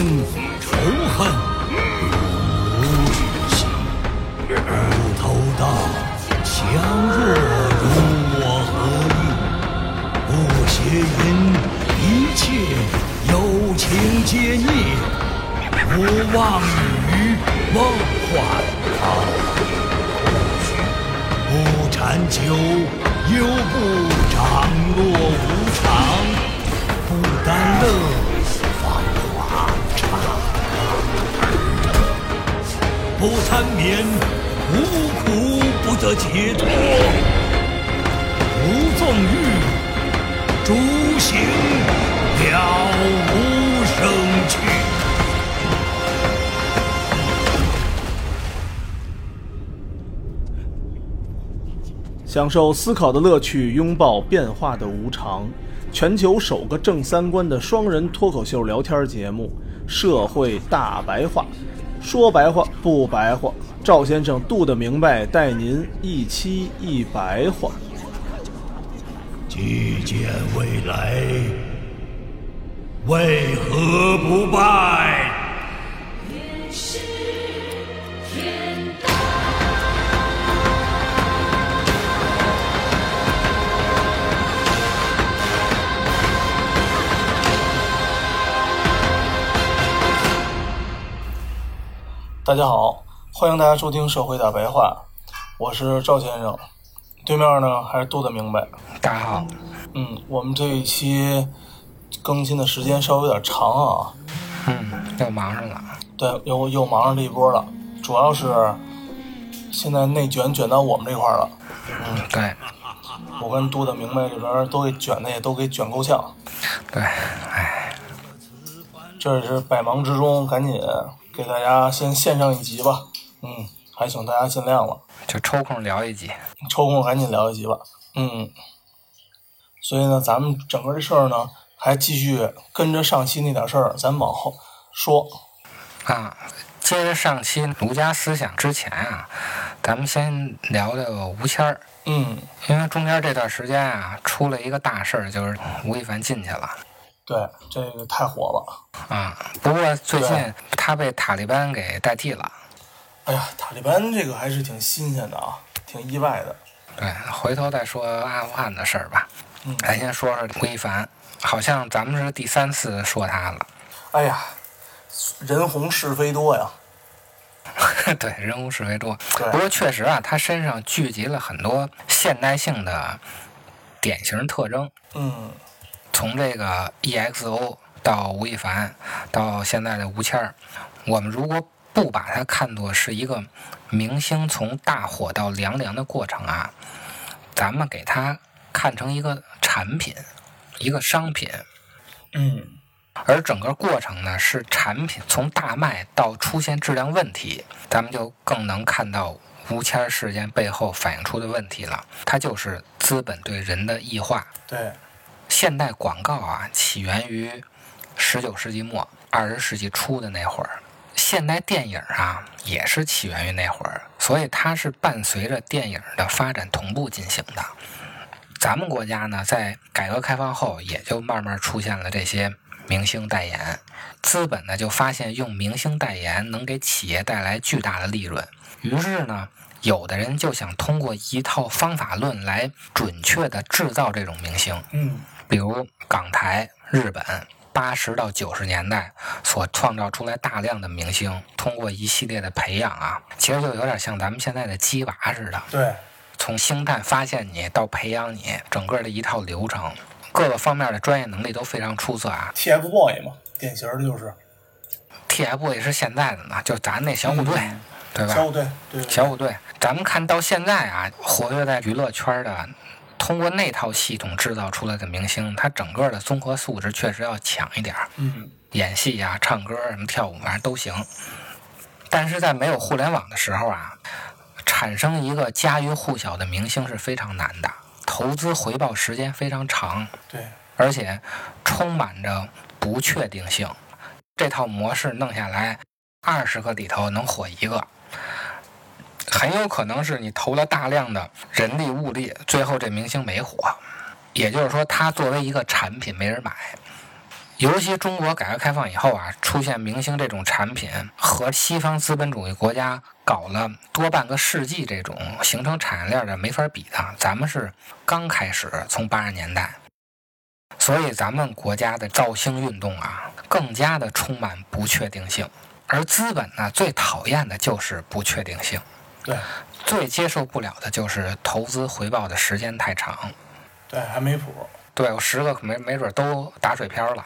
Hum. 解脱。无纵欲，诸行了无生趣。享受思考的乐趣，拥抱变化的无常。全球首个正三观的双人脱口秀聊天节目《社会大白话》，说白话不白话。赵先生度的明白，待您一期一白话。既见未来，为何不拜？大家好，欢迎大家收听《社会大白话》，我是赵先生，对面呢还是杜的明白。大家好，嗯，我们这一期更新的时间稍微有点长啊，嗯，又忙上了，对，又又忙上这一波了，主要是现在内卷卷到我们这块儿了，嗯，对，我跟杜的明白这边都给卷的也都给卷够呛，对，哎，这也是百忙之中赶紧给大家先献上一集吧，嗯，还请大家见谅了。就抽空聊一集，抽空赶紧聊一集吧。嗯，所以呢，咱们整个这事儿呢，还继续跟着上期那点事儿，咱往后说。啊，接着上期儒家思想之前啊，咱们先聊聊吴谦儿，嗯，因为中间这段时间啊，出了一个大事儿，就是吴亦凡进去了。对，这个太火了。啊，不过最近他被塔利班给代替了。哎呀，塔利班这个还是挺新鲜的啊，挺意外的。对，回头再说阿富汗的事儿吧。嗯，咱先说说吴亦凡，好像咱们是第三次说他了。哎呀，人红是非多呀。对，人红是非多。对不过确实啊，他身上聚集了很多现代性的典型特征，嗯，从这个 EXO 到吴亦凡，到现在的吴谦儿，我们如果不把它看作是一个明星从大火到凉凉的过程啊，咱们给它看成一个产品，一个商品。嗯，而整个过程呢，是产品从大卖到出现质量问题，咱们就更能看到吴谦儿事件背后反映出的问题了。它就是资本对人的异化。对，现代广告啊，起源于十九世纪末、二十世纪初的那会儿。现代电影啊，也是起源于那会儿，所以它是伴随着电影的发展同步进行的。咱们国家呢，在改革开放后，也就慢慢出现了这些明星代言。资本呢，就发现用明星代言能给企业带来巨大的利润，于是呢，有的人就想通过一套方法论来准确的制造这种明星。嗯，比如港台、日本八十到九十年代所创造出来大量的明星，通过一系列的培养啊，其实就有点像咱们现在的鸡娃似的，对，从星探发现你到培养你，整个的一套流程，各个方面的专业能力都非常出色啊。TFBOY 嘛，典型的就是 TFBOYS 是现在的呢，就咱那小虎队，对吧？小虎队，对，小虎队，咱们看到现在啊，活跃在娱乐圈的，通过那套系统制造出来的明星，他整个的综合素质确实要强一点儿，嗯，演戏呀、唱歌什么跳舞反正都行。但是在没有互联网的时候啊，产生一个家喻户晓的明星是非常难的，投资回报时间非常长，对，而且充满着不确定性。这套模式弄下来，二十个里头能火一个，很有可能是你投了大量的人力物力，最后这明星没火。也就是说，他作为一个产品没人买。尤其中国改革开放以后啊，出现明星这种产品，和西方资本主义国家搞了多半个世纪这种形成产业链的没法比的。咱们是刚开始，从八十年代，所以咱们国家的造星运动啊，更加的充满不确定性。而资本呢，最讨厌的就是不确定性，对最接受不了的就是投资回报的时间太长。对，还没谱。对，我十个没没准都打水漂了。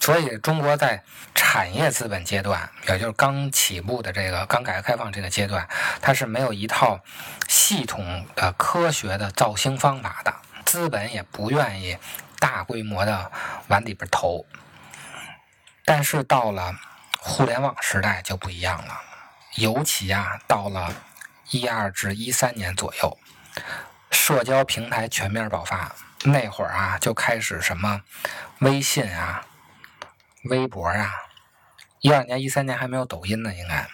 所以中国在产业资本阶段，也就是刚起步的这个刚改革开放这个阶段，它是没有一套系统的科学的造星方法的，资本也不愿意大规模的往里边投。但是到了互联网时代就不一样了，尤其啊，到了一二至一三年左右，社交平台全面爆发。那会儿啊，就开始什么微信啊、微博啊。一二年、一三年还没有抖音呢，应该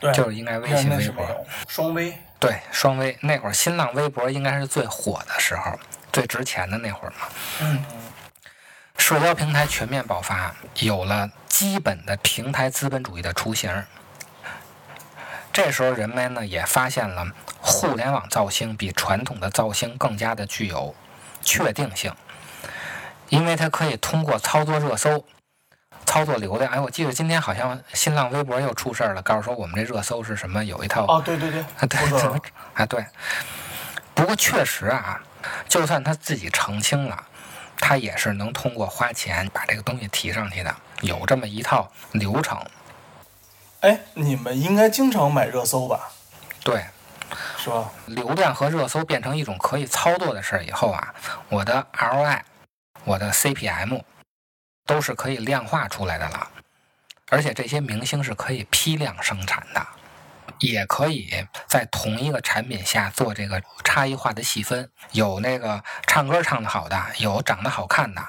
对，就是应该微信、微博。双微。对，双微。那会儿新浪微博应该是最火的时候，最值钱的那会儿嘛。嗯。社交平台全面爆发，有了基本的平台资本主义的雏形。这时候人们呢也发现了，互联网造星比传统的造星更加的具有。确定性，因为它可以通过操作热搜、操作流量。哎，我记得今天好像新浪微博又出事儿了，告诉说我们这热搜是什么，有一套哦，对对对，啊对，啊对。不过确实啊，就算他自己澄清了，他也是能通过花钱把这个东西提上去的，有这么一套流程。哎，你们应该经常买热搜吧？对。是吧？流量和热搜变成一种可以操作的事儿以后啊，我的 ROI、我的 CPM 都是可以量化出来的了。而且这些明星是可以批量生产的，也可以在同一个产品下做这个差异化的细分。有那个唱歌唱得好的，有长得好看的，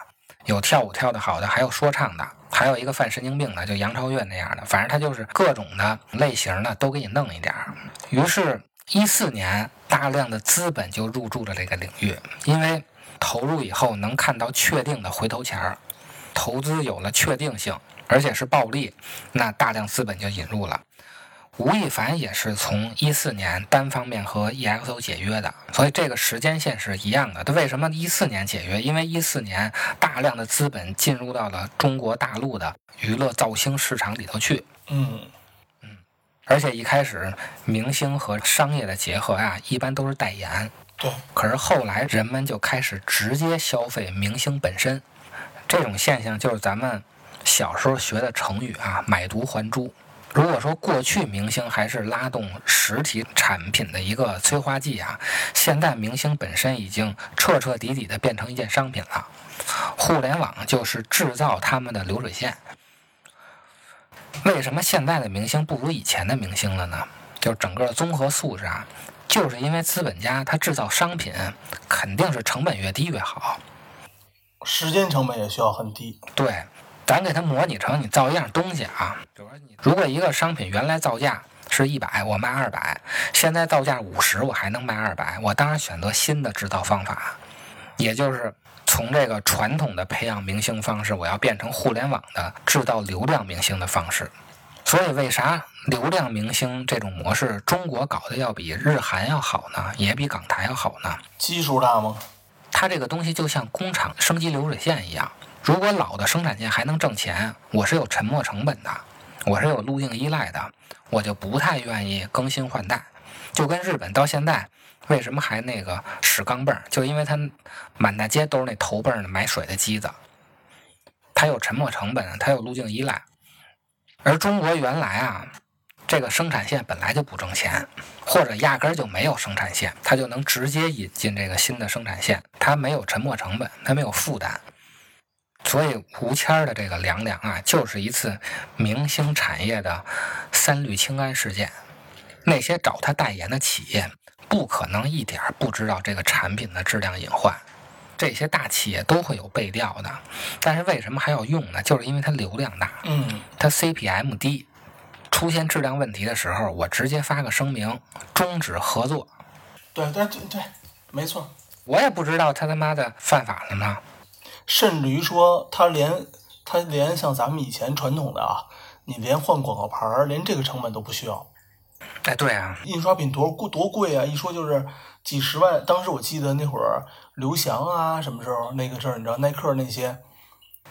有跳舞跳得好的，还有说唱的，还有一个犯神经病的，就杨超越那样的。反正他就是各种的类型的都给你弄一点儿。于是。一四年，大量的资本就入驻了这个领域，因为投入以后能看到确定的回头钱儿，投资有了确定性，而且是暴利，那大量资本就引入了。吴亦凡也是从一四年单方面和 EXO 解约的，所以这个时间线是一样的。他为什么一四年解约？因为一四年大量的资本进入到了中国大陆的娱乐造星市场里头去。嗯。而且一开始，明星和商业的结合呀，一般都是代言。对。可是后来，人们就开始直接消费明星本身。这种现象就是咱们小时候学的成语啊，“买椟还珠”。如果说过去明星还是拉动实体产品的一个催化剂啊，现在明星本身已经彻彻底底的变成一件商品了。互联网就是制造他们的流水线。为什么现在的明星不如以前的明星了呢？就整个综合素质啊，就是因为资本家他制造商品肯定是成本越低越好，时间成本也需要很低。对，咱给它模拟成你造一样东西啊，比如说你如果一个商品原来造价是一百，我卖二百，现在造价五十，我还能卖二百，我当然选择新的制造方法，也就是。从这个传统的培养明星方式，我要变成互联网的制造流量明星的方式。所以，为啥流量明星这种模式中国搞得要比日韩要好呢？也比港台要好呢？基数大吗？它这个东西就像工厂升级流水线一样。如果老的生产线还能挣钱，我是有沉没成本的，我是有路径依赖的，我就不太愿意更新换代。就跟日本到现在。为什么还那个使钢镚？就因为它满大街都是那头泵的买水的机子，它有沉没成本，它有路径依赖。而中国原来啊，这个生产线本来就不挣钱，或者压根儿就没有生产线，它就能直接引进这个新的生产线，它没有沉没成本，它没有负担。所以吴谦的这个凉凉啊，就是一次明星产业的三氯氰胺事件。那些找他代言的企业。不可能一点不知道这个产品的质量隐患，这些大企业都会有背调的。但是为什么还要用呢？就是因为它流量大，嗯，它 CPM 低，出现质量问题的时候，我直接发个声明，终止合作。对对对对，没错。我也不知道他他妈的犯法了呢。甚至于说他连他连像咱们以前传统的啊，你连换广告牌儿，连这个成本都不需要。哎，对啊，印刷品多贵多贵啊！一说就是几十万。当时我记得那会儿刘翔啊，什么时候那个事儿，你知道耐克那些，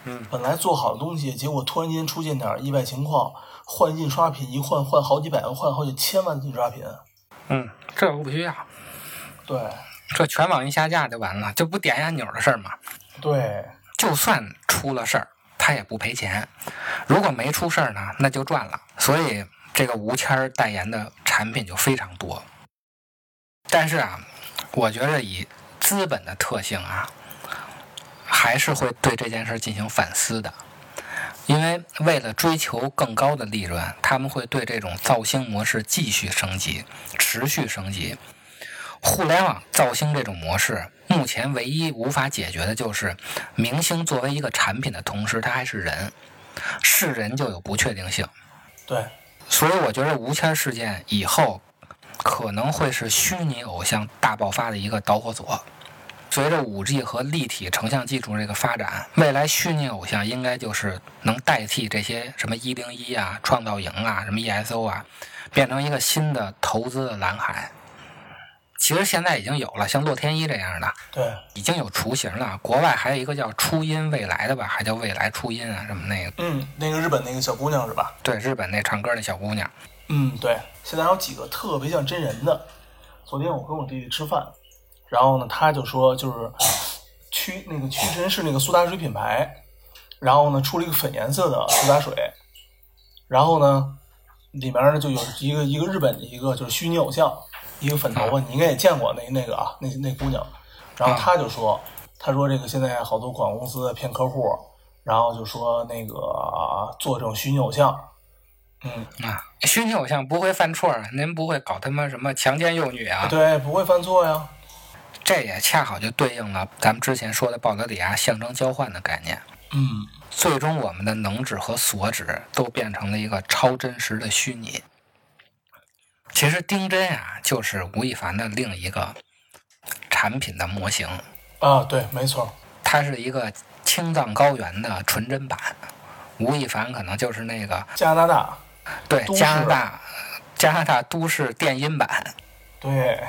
嗯，本来做好的东西，结果突然间出现点意外情况，换印刷品一换换好几百万，换好几千万的印刷品。嗯，这我不需要，对这全网一下架就完了，这不点一下钮的事儿吗？对就算出了事儿，他也不赔钱。如果没出事儿呢，那就赚了。所以这个吴谦儿代言的产品就非常多。但是啊，我觉得以资本的特性啊，还是会对这件事进行反思的。因为为了追求更高的利润，他们会对这种造星模式继续升级、持续升级。互联网造星这种模式，目前唯一无法解决的就是，明星作为一个产品的同时，他还是人，是人就有不确定性。对所以我觉得吴谦事件以后可能会是虚拟偶像大爆发的一个导火索。随着五 G 和立体成像技术这个发展，未来虚拟偶像应该就是能代替这些什么一零一啊、创造营啊、什么 ESO 啊，变成一个新的投资的蓝海。其实现在已经有了，像洛天依这样的对已经有雏形了。国外还有一个叫初音未来的吧，还叫未来初音啊，什么那个。嗯，那个日本那个小姑娘是吧？对，日本那唱歌那小姑娘。嗯，对。现在有几个特别像真人的。昨天我跟我弟弟吃饭，然后呢，他就说就是屈那个屈臣氏那个苏打水品牌，然后呢出了一个粉颜色的苏打水，然后呢里面呢就有一个一个日本的一个就是虚拟偶像，一个粉头发，你应该也见过那那个啊，那那姑娘，然后他就说，他说这个现在好多广告公司骗客户，然后就说那个做这种虚拟偶像，嗯。啊，虚拟偶像不会犯错啊，您不会搞他妈什么强奸幼女啊？对，不会犯错呀。这也恰好就对应了咱们之前说的鲍德里亚象征交换的概念。嗯，最终，我们的能指和所指都变成了一个超真实的虚拟。其实丁真啊，就是吴亦凡的另一个产品的模型，啊，对，没错。它是一个青藏高原的纯真版。吴亦凡可能就是那个加拿大，对加拿大加拿大都市电音版。对，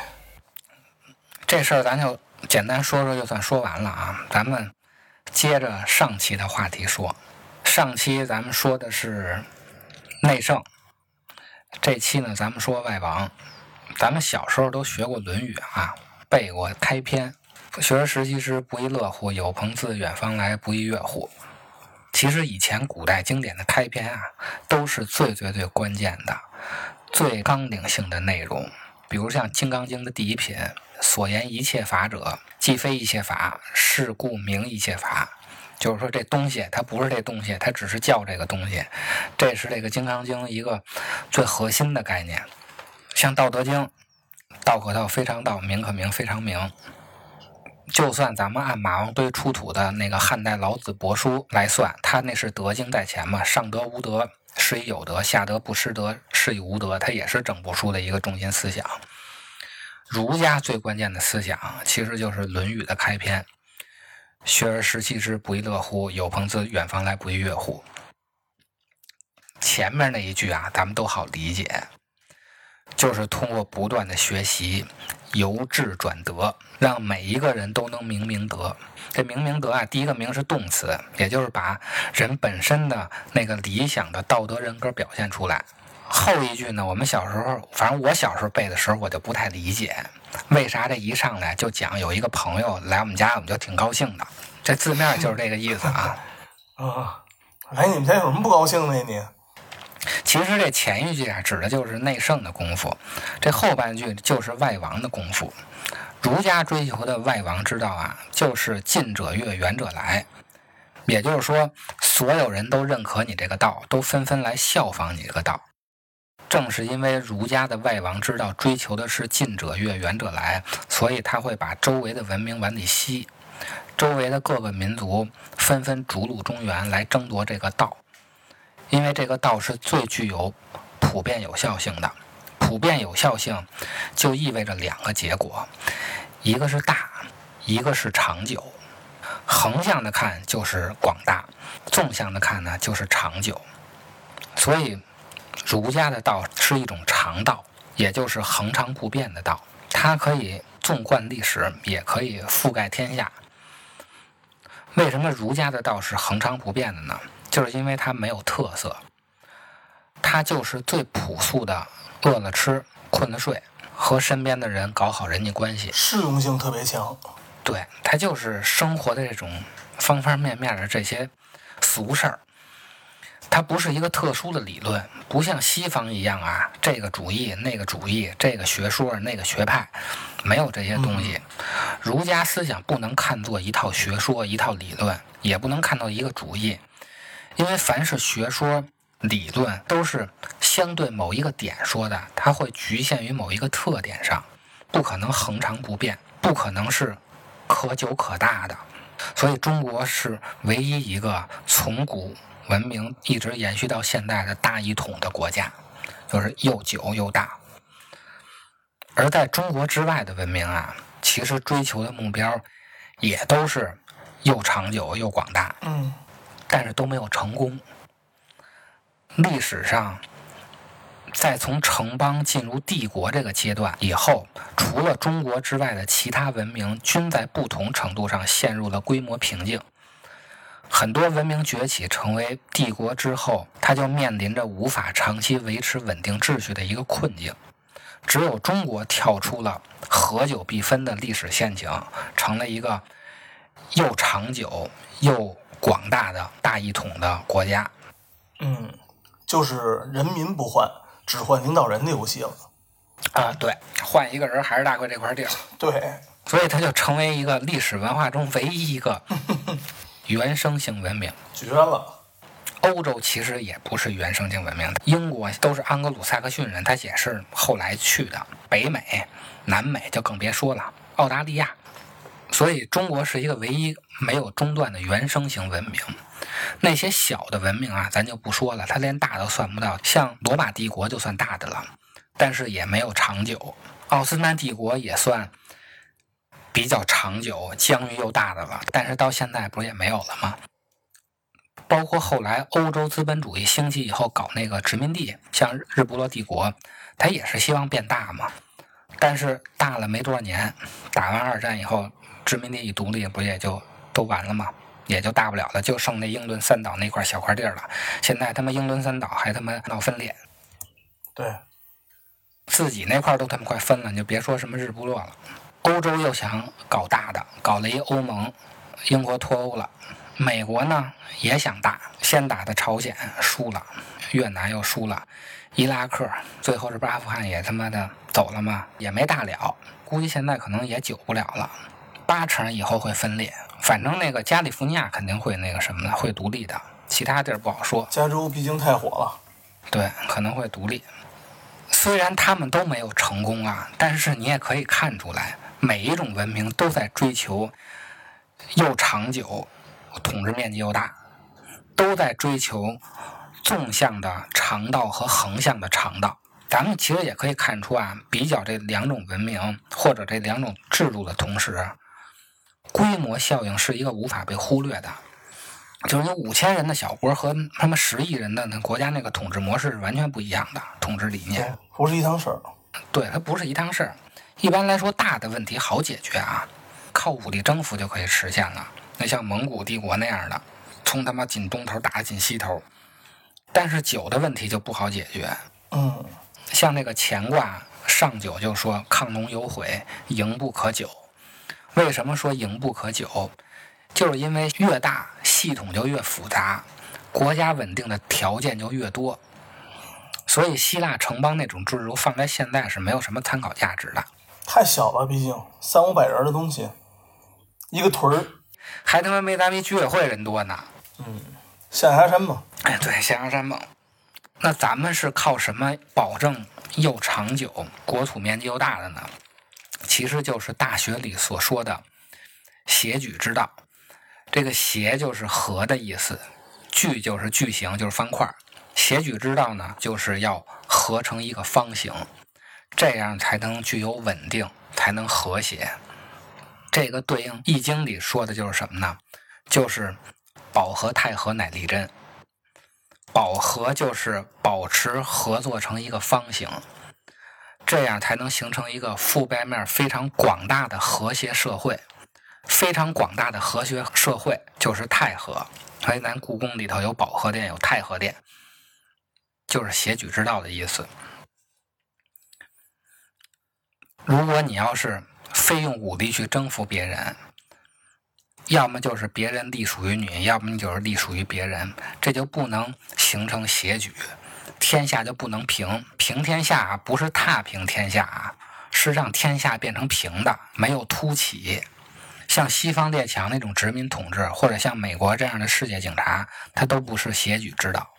这事儿咱就简单说说，就算说完了啊。咱们接着上期的话题说，上期咱们说的是内圣，这期呢咱们说外王。咱们小时候都学过《论语》啊，背过开篇“学而时习之，不亦乐乎？有朋自远方来，不亦乐乎？”其实以前古代经典的开篇啊，都是最最最关键的、最纲领性的内容。比如像《金刚经》的第一品“所言一切法者，既非一切法，是故名一切法”，就是说这东西它不是这东西，它只是叫这个东西。这是这个《金刚经》一个最核心的概念。像《道德经》，道可道，非常道；名可名，非常名。就算咱们按马王堆出土的那个汉代老子帛书来算，他那是德经在前嘛，上德无德是以有德，下德不失德是以无德，它也是整部书的一个中心思想。儒家最关键的思想其实就是《论语》的开篇：“学而时习之，不亦乐乎？有朋自远方来，不亦乐乎？”前面那一句啊，咱们都好理解，就是通过不断的学习，由智转德，让每一个人都能明明德。这明明德啊，第一个明是动词，也就是把人本身的那个理想的道德人格表现出来。后一句呢，我们小时候，反正我小时候背的时候，我就不太理解，为啥这一上来就讲有一个朋友来我们家，我们就挺高兴的。这字面就是这个意思啊。啊，来你们家有什么不高兴的呀你？其实这前一句啊，指的就是内圣的功夫，这后半句就是外王的功夫。儒家追求的外王之道啊，就是近者悦，远者来。也就是说，所有人都认可你这个道，都纷纷来效仿你这个道。正是因为儒家的外王之道追求的是近者悦，远者来，所以他会把周围的文明往里吸，周围的各个民族纷纷逐鹿中原来争夺这个道。因为这个道是最具有普遍有效性的，普遍有效性就意味着两个结果，一个是大，一个是长久。横向的看就是广大，纵向的看呢就是长久。所以，儒家的道是一种常道，也就是恒常不变的道。它可以纵贯历史，也可以覆盖天下。为什么儒家的道是恒常不变的呢？就是因为它没有特色，它就是最朴素的：饿了吃，困了睡，和身边的人搞好人际关系。适用性特别强。对，它就是生活的这种方方面面的这些俗事儿。它不是一个特殊的理论，不像西方一样啊，这个主义、那个主义、这个学说、那个学派，没有这些东西。儒家思想不能看作一套学说、一套理论，也不能看到一个主义，因为凡是学说、理论都是相对某一个点说的，它会局限于某一个特点上，不可能恒常不变，不可能是可久可大的。所以，中国是唯一一个从古。文明一直延续到现在的大一统的国家，就是又久又大。而在中国之外的文明啊，其实追求的目标也都是又长久又广大，嗯，但是都没有成功。历史上，在从城邦进入帝国这个阶段以后，除了中国之外的其他文明，均在不同程度上陷入了规模瓶颈。很多文明崛起成为帝国之后，它就面临着无法长期维持稳定秩序的一个困境。只有中国跳出了合久必分的历史陷阱，成了一个又长久又广大的大一统的国家。嗯，就是人民不换，只换领导人的游戏了。啊，对，换一个人还是大哥这块地儿。对，所以它就成为一个历史文化中唯一一个。原生性文明绝了。欧洲其实也不是原生性文明，英国都是安格鲁萨克逊人，他也是后来去的。北美、南美就更别说了，澳大利亚。所以中国是一个唯一没有中断的原生性文明。那些小的文明啊，咱就不说了，它连大都算不到。像罗马帝国就算大的了，但是也没有长久。奥斯曼帝国也算。比较长久、疆域又大的了，但是到现在不是也没有了吗？包括后来欧洲资本主义兴起以后搞那个殖民地，像日不落帝国，它也是希望变大嘛。但是大了没多少年，打完二战以后，殖民地一独立，不也就都完了吗？也就大不了了，就剩那英伦三岛那块小块地儿了。现在他妈英伦三岛还他妈闹分裂，对，自己那块都他妈快分了，你就别说什么日不落了。欧洲又想搞大的，搞了一欧盟，英国脱欧了。美国呢也想大，先打的朝鲜输了，越南又输了，伊拉克最后这不阿富汗也他妈的走了吗？也没大了，估计现在可能也久不了了，八成以后会分裂。反正那个加利福尼亚肯定会那个什么的，会独立的，其他地儿不好说。加州毕竟太火了，对，可能会独立。虽然他们都没有成功啊，但是你也可以看出来。每一种文明都在追求又长久、统治面积又大，都在追求纵向的长道和横向的长道。咱们其实也可以看出啊，比较这两种文明或者这两种制度的同时，规模效应是一个无法被忽略的。就是你五千人的小国和他们十亿人的那国家那个统治模式是完全不一样的统治理念，不是一趟事儿。对，它不是一趟事儿。一般来说，大的问题好解决啊，靠武力征服就可以实现了。那像蒙古帝国那样的，从他妈紧东头打紧西头。但是九的问题就不好解决。嗯，像那个乾卦上九就说“亢龙有悔，盈不可久”。为什么说盈不可久？就是因为越大系统就越复杂，国家稳定的条件就越多。所以希腊城邦那种制度放在现在是没有什么参考价值的。太小了，毕竟三五百人的东西，一个屯儿，还他妈没咱们居委会人多呢。嗯，象牙山嘛。哎，对，象牙山嘛。那咱们是靠什么保证又长久、国土面积又大的呢？其实就是大学里所说的协举之道。这个协就是和的意思，矩就是矩形，就是方块。协举之道呢，就是要合成一个方形。这样才能具有稳定，才能和谐。这个对应《易经》里说的就是什么呢？就是保和太和乃立真。保和就是保持合作成一个方形，这样才能形成一个覆盖面非常广大的和谐社会。非常广大的和谐社会就是太和，所以咱故宫里头有保和殿，有太和殿，就是协举之道的意思。如果你要是非用武力去征服别人，要么就是别人隶属于你，要么你就是隶属于别人，这就不能形成协举，天下就不能平。平天下不是踏平天下啊，是让天下变成平的，没有凸起。像西方列强那种殖民统治，或者像美国这样的世界警察，它都不是协举之道。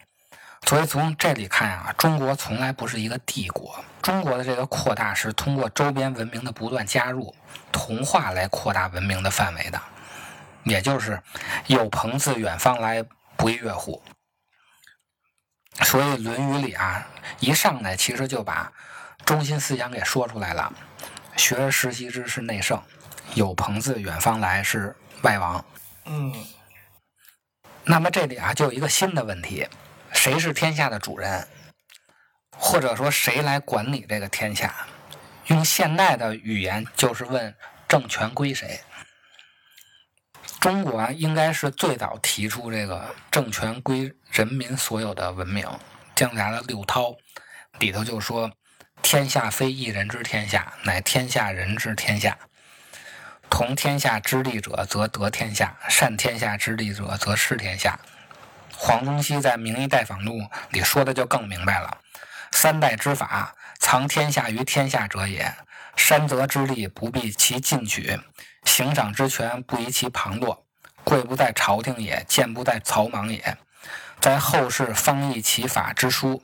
所以从这里看啊，中国从来不是一个帝国。中国的这个扩大是通过周边文明的不断加入、同化来扩大文明的范围的。也就是有朋自远方来，不亦乐乎。所以《论语》里啊，一上来其实就把中心思想给说出来了：“学而时习之，是内圣；有朋自远方来，是外王。”嗯。那么这里啊，就有一个新的问题。谁是天下的主人，或者说谁来管理这个天下？用现代的语言就是问政权归谁。中国应该是最早提出这个政权归人民所有的文明。姜子牙的六韬里头就说：“天下非一人之天下，乃天下人之天下。同天下之利者，则得天下；善天下之利者，则失天下。”黄宗羲在《明夷待访录》里说的就更明白了：“三代之法，藏天下于天下者也。山泽之力，不必其进取；行赏之权，不宜其旁落。贵不在朝廷也，贱不在草莽也。在后世方议其法之书，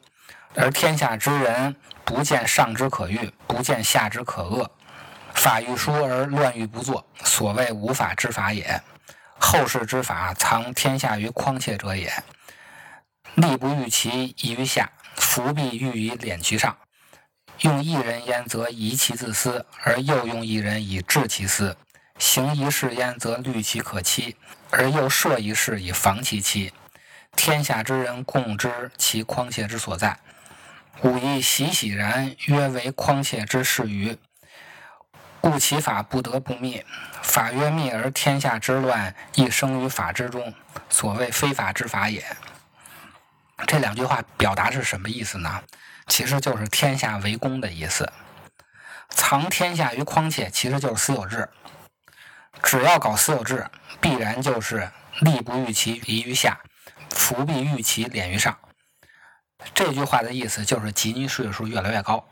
而天下之人不见上之可欲，不见下之可恶。法欲疏而乱欲不作，所谓无法之法也。”后世之法，藏天下于匡切者也。利不欲其宜于下，福必欲以敛其上。用一人焉，则疑其自私；而又用一人以治其私。行一事焉，则虑其可欺；而又设一事以防其欺。天下之人共知其匡切之所在，吾亦喜喜然，曰为匡切之事于。故其法不得不灭。法曰灭，而天下之乱亦生于法之中，所谓非法之法也。这两句话表达是什么意思呢？其实就是天下为公的意思。藏天下于匡切，其实就是私有制。只要搞私有制，必然就是利不欲其宜于下，福必欲其敛于上。这句话的意思就是吉尼税数越来越高。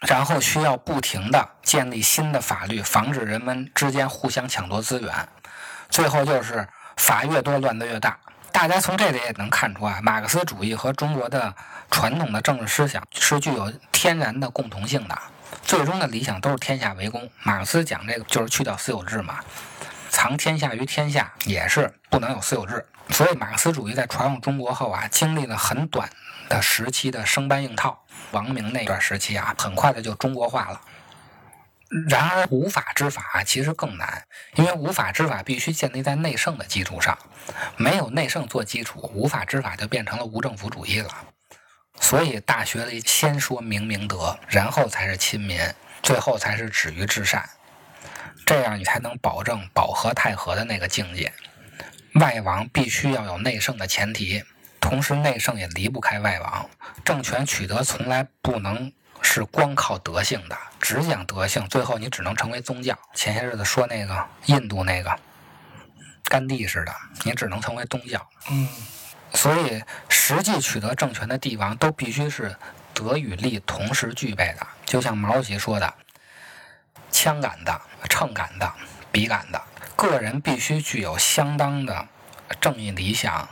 然后需要不停的建立新的法律，防止人们之间互相抢夺资源。最后就是法越多，乱得越大。大家从这里也能看出啊，马克思主义和中国的传统的政治思想是具有天然的共同性的。最终的理想都是天下为公。马克思讲这个就是去掉私有制嘛，藏天下于天下也是不能有私有制。所以马克思主义在传入中国后啊，经历了很短的时期的生搬硬套。王明那段时期啊，很快的就中国化了。然而，无法之法其实更难，因为无法之法必须建立在内圣的基础上，没有内圣做基础，无法之法就变成了无政府主义了。所以，大学里先说明明德，然后才是亲民，最后才是止于至善，这样你才能保证保和太和的那个境界。外王必须要有内圣的前提。同时，内圣也离不开外王。政权取得从来不能是光靠德性的，只讲德性，最后你只能成为宗教。前些日子说那个印度那个甘地似的，你只能成为宗教。嗯，所以实际取得政权的帝王都必须是德与力同时具备的。就像毛主席说的：“枪杆子、秤杆子、笔杆子，个人必须具有相当的正义理想。”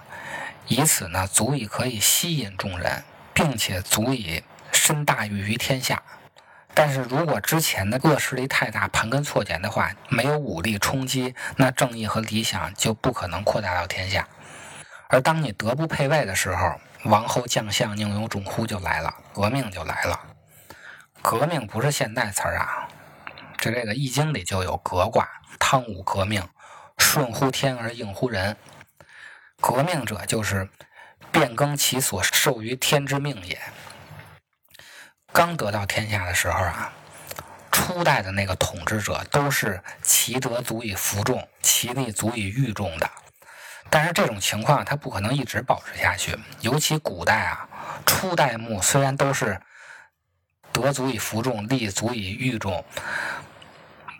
以此呢，足以可以吸引众人，并且足以身大于于天下。但是如果之前的恶势力太大，盘根错节的话，没有武力冲击，那正义和理想就不可能扩大到天下。而当你德不配位的时候，王侯将相宁有种乎就来了，革命就来了。革命不是现代词儿啊，这这个《易经》里就有革卦，汤武革命，顺乎天而应乎人。革命者就是变更其所受于天之命也。刚得到天下的时候啊，初代的那个统治者都是其德足以服众，其力足以御众的。但是这种情况它不可能一直保持下去，尤其古代啊，初代目虽然都是德足以服众，力足以御众，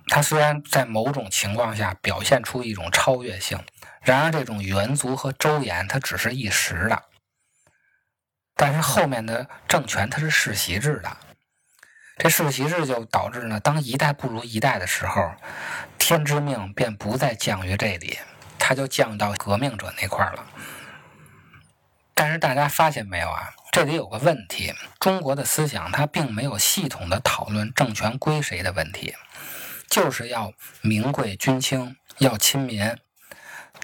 他虽然在某种情况下表现出一种超越性，然而这种元族和周延它只是一时的。但是后面的政权它是世袭制的，这世袭制就导致呢，当一代不如一代的时候，天之命便不再降于这里，它就降到革命者那块了。但是大家发现没有啊？这里有个问题：中国的思想它并没有系统的讨论政权归谁的问题，就是要民贵君轻，要亲民，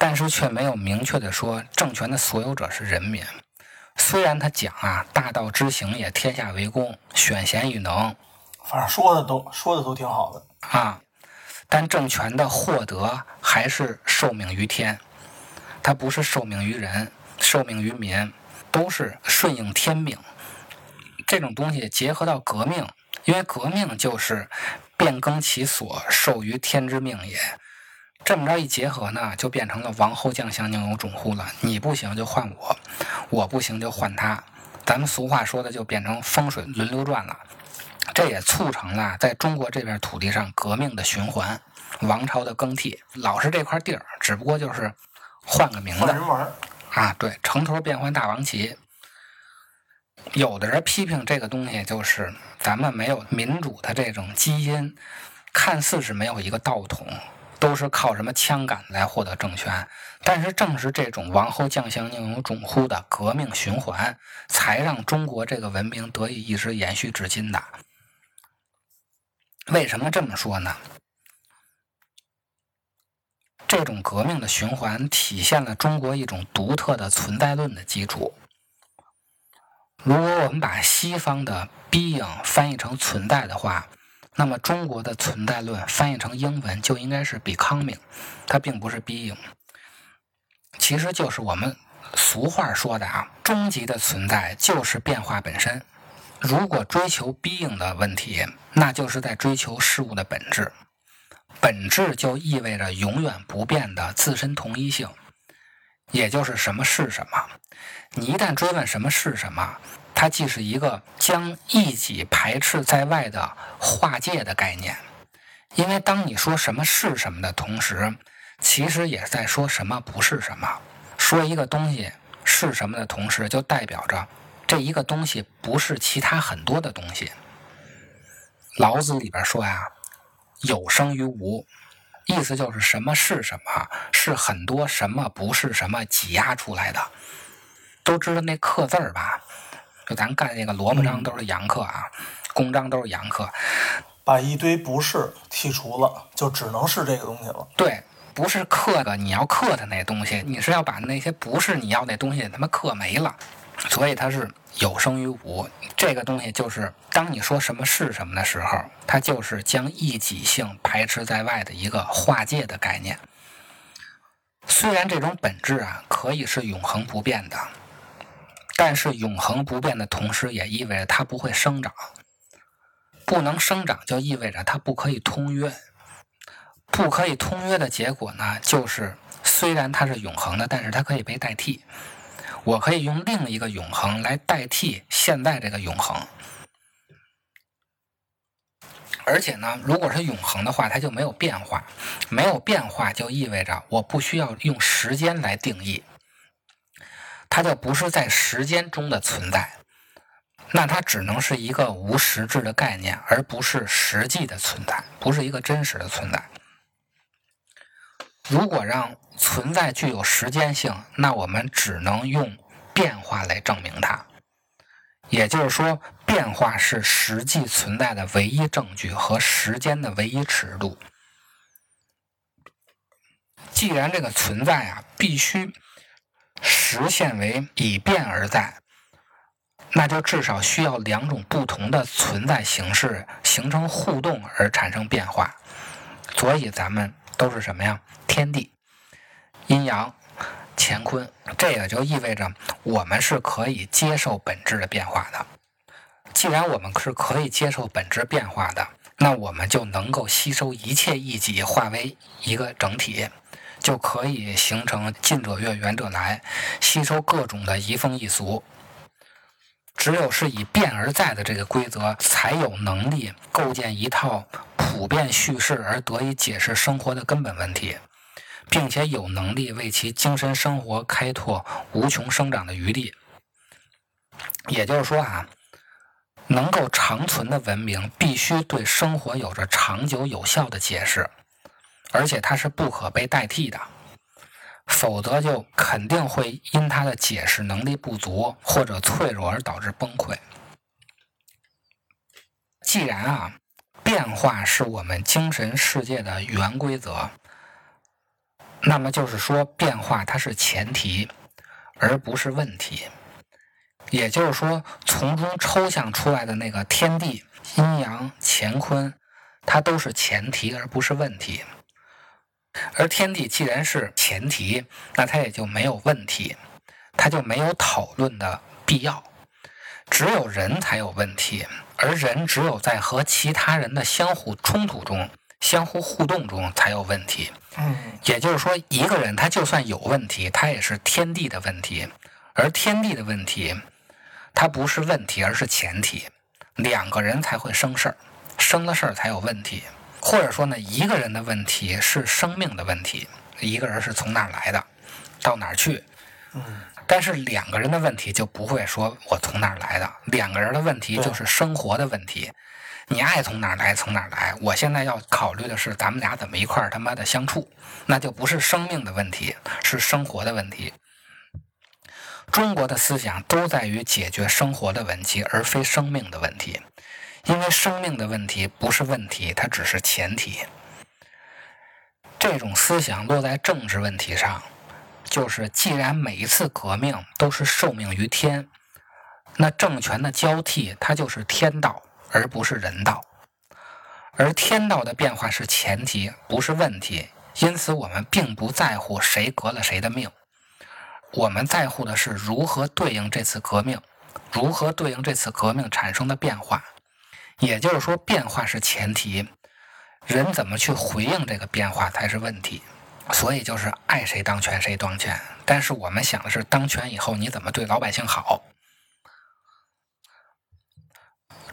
但是却没有明确的说政权的所有者是人民。虽然他讲啊，大道之行也，天下为公，选贤与能，反正说的都说的都挺好的啊，但政权的获得还是受命于天，它不是受命于人，受命于民，都是顺应天命。这种东西结合到革命，因为革命就是变更其所受于天之命也。这么着一结合呢，就变成了王侯将相宁有种乎了。你不行就换我，我不行就换他。咱们俗话说的就变成风水轮流转了。这也促成了在中国这片土地上革命的循环，王朝的更替，老是这块地儿，只不过就是换个名字啊。对，城头变换大王旗。有的人批评这个东西，就是咱们没有民主的这种基因，看似是没有一个道统。都是靠什么枪杆来获得政权，但是正是这种王侯将相宁有种乎的革命循环，才让中国这个文明得以一直延续至今的。为什么这么说呢？这种革命的循环体现了中国一种独特的存在论的基础。如果我们把西方的 being 翻译成存在的话，那么中国的存在论翻译成英文就应该是 becoming，它并不是 being，其实就是我们俗话说的啊，终极的存在就是变化本身。如果追求 being 的问题，那就是在追求事物的本质。本质就意味着永远不变的自身同一性，也就是什么是什么。你一旦追问什么是什么？它既是一个将异己排斥在外的划界的概念，因为当你说什么是什么的同时，其实也在说什么不是什么。说一个东西是什么的同时，就代表着这一个东西不是其他很多的东西。老子里边说呀，“有生于无”，意思就是什么是什么，是很多什么不是什么挤压出来的。都知道那“刻”字儿吧？就咱干那个萝卜章都是阳克啊，公章都是阳克，把一堆不是剔除了，就只能是这个东西了。对，不是克的，你要克的那东西，你是要把那些不是你要那东西他妈克没了。所以它是有生于无，这个东西就是当你说什么是什么的时候，它就是将一己性排斥在外的一个划界的概念。虽然这种本质啊可以是永恒不变的。但是永恒不变的同时，也意味着它不会生长。不能生长，就意味着它不可以通约。不可以通约的结果呢，就是虽然它是永恒的，但是它可以被代替。我可以用另一个永恒来代替现在这个永恒。而且呢，如果是永恒的话，它就没有变化。没有变化，就意味着我不需要用时间来定义。它就不是在时间中的存在，那它只能是一个无实质的概念，而不是实际的存在，不是一个真实的存在。如果让存在具有时间性，那我们只能用变化来证明它。也就是说，变化是实际存在的唯一证据和时间的唯一尺度。既然这个存在啊，必须。实现为以变而在，那就至少需要两种不同的存在形式形成互动而产生变化。所以咱们都是什么呀？天地。阴阳、乾坤，这也就意味着我们是可以接受本质的变化的。既然我们是可以接受本质变化的，那我们就能够吸收一切异己，化为一个整体，就可以形成近者悦，远者来，吸收各种的移风易俗。只有是以变而在的这个规则，才有能力构建一套普遍叙事而得以解释生活的根本问题，并且有能力为其精神生活开拓无穷生长的余地。也就是说啊。能够长存的文明，必须对生活有着长久有效的解释，而且它是不可被代替的，否则就肯定会因它的解释能力不足或者脆弱而导致崩溃。既然啊，变化是我们精神世界的原规则，那么就是说，变化它是前提，而不是问题。也就是说，从中抽象出来的那个天地、阴阳、乾坤，它都是前提，而不是问题。而天地既然是前提，那它也就没有问题，它就没有讨论的必要。只有人才有问题，而人只有在和其他人的相互冲突中、相互互动中才有问题。嗯，也就是说，一个人他就算有问题，他也是天地的问题，而天地的问题。它不是问题，而是前提。两个人才会生事儿，生了事儿才有问题。或者说呢，一个人的问题是生命的问题。一个人是从哪儿来的，到哪儿去？嗯。但是两个人的问题就不会说我从哪儿来的。两个人的问题就是生活的问题。你爱从哪儿来从哪儿来。我现在要考虑的是咱们俩怎么一块儿他妈的相处，那就不是生命的问题，是生活的问题。中国的思想都在于解决生活的问题，而非生命的问题。因为生命的问题不是问题，它只是前提。这种思想落在政治问题上，就是既然每一次革命都是受命于天，那政权的交替它就是天道，而不是人道。而天道的变化是前提，不是问题。因此，我们并不在乎谁革了谁的命。我们在乎的是如何对应这次革命，如何对应这次革命产生的变化。也就是说，变化是前提，人怎么去回应这个变化才是问题。所以就是爱谁当权谁当权，但是我们想的是当权以后你怎么对老百姓好。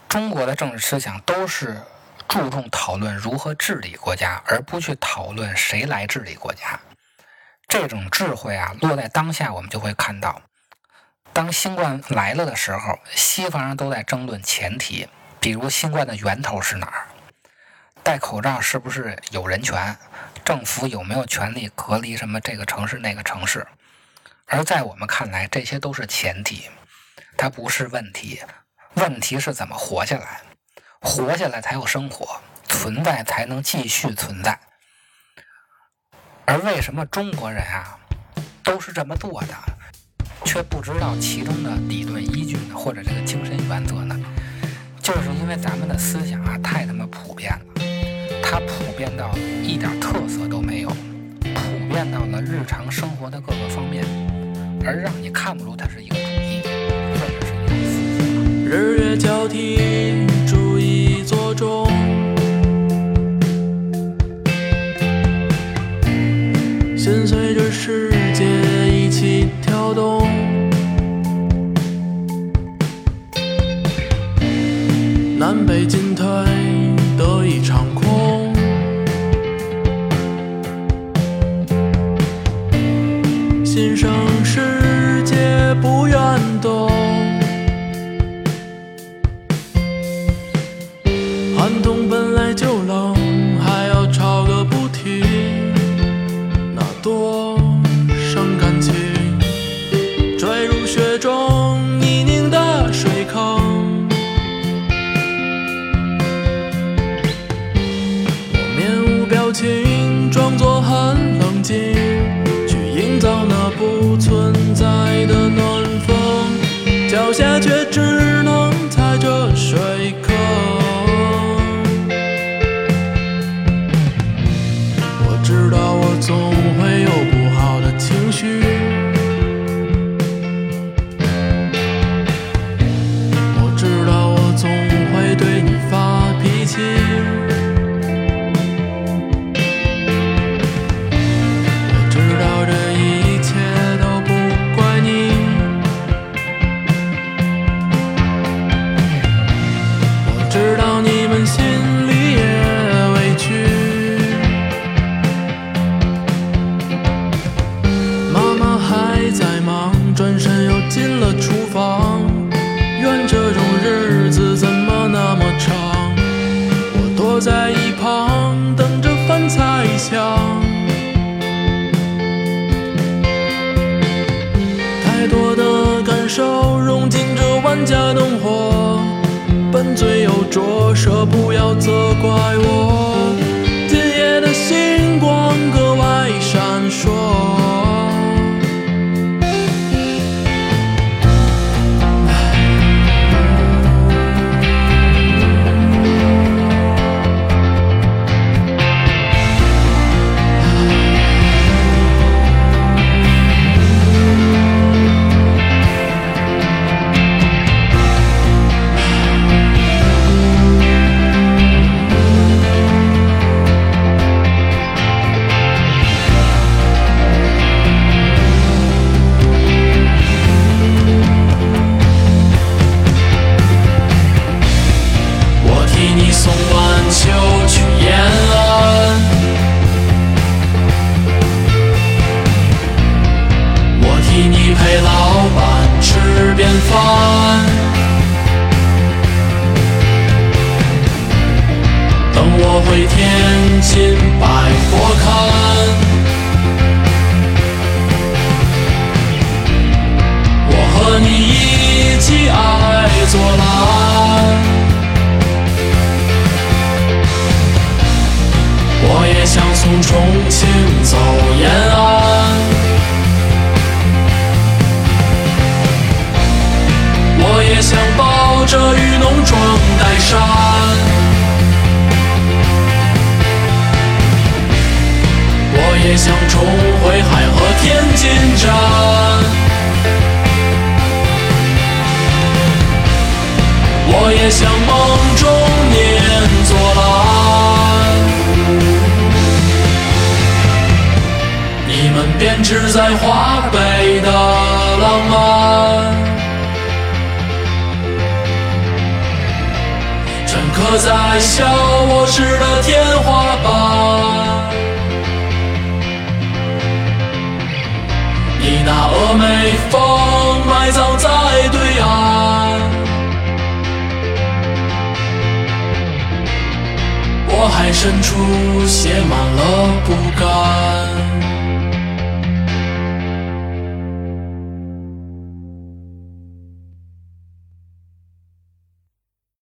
中国的政治思想都是注重讨论如何治理国家，而不去讨论谁来治理国家。这种智慧啊，落在当下，我们就会看到，当新冠来了的时候，西方人都在争论前提，比如新冠的源头是哪儿，戴口罩是不是有人权，政府有没有权利隔离什么这个城市那个城市，而在我们看来，这些都是前提，它不是问题，问题是怎么活下来，活下来才有生活，存在才能继续存在。而为什么中国人啊都是这么做的，却不知道其中的理论依据呢，或者这个精神原则呢？就是因为咱们的思想啊太他妈普遍了，它普遍到一点特色都没有，普遍到了日常生活的各个方面，而让你看不出它是一个主义，或者是一种思想。日月交替，主义作中。跟随着世界一起跳动，南北进退得一场空，存在的。想从重庆走延安，我也想抱着雨农装岱山，我也想重回海河天津站。我也想梦中念作蓝，编织在华北的浪漫，篆刻在小卧室的天花板。你那峨眉峰埋葬在对岸。我还深处写满了不甘。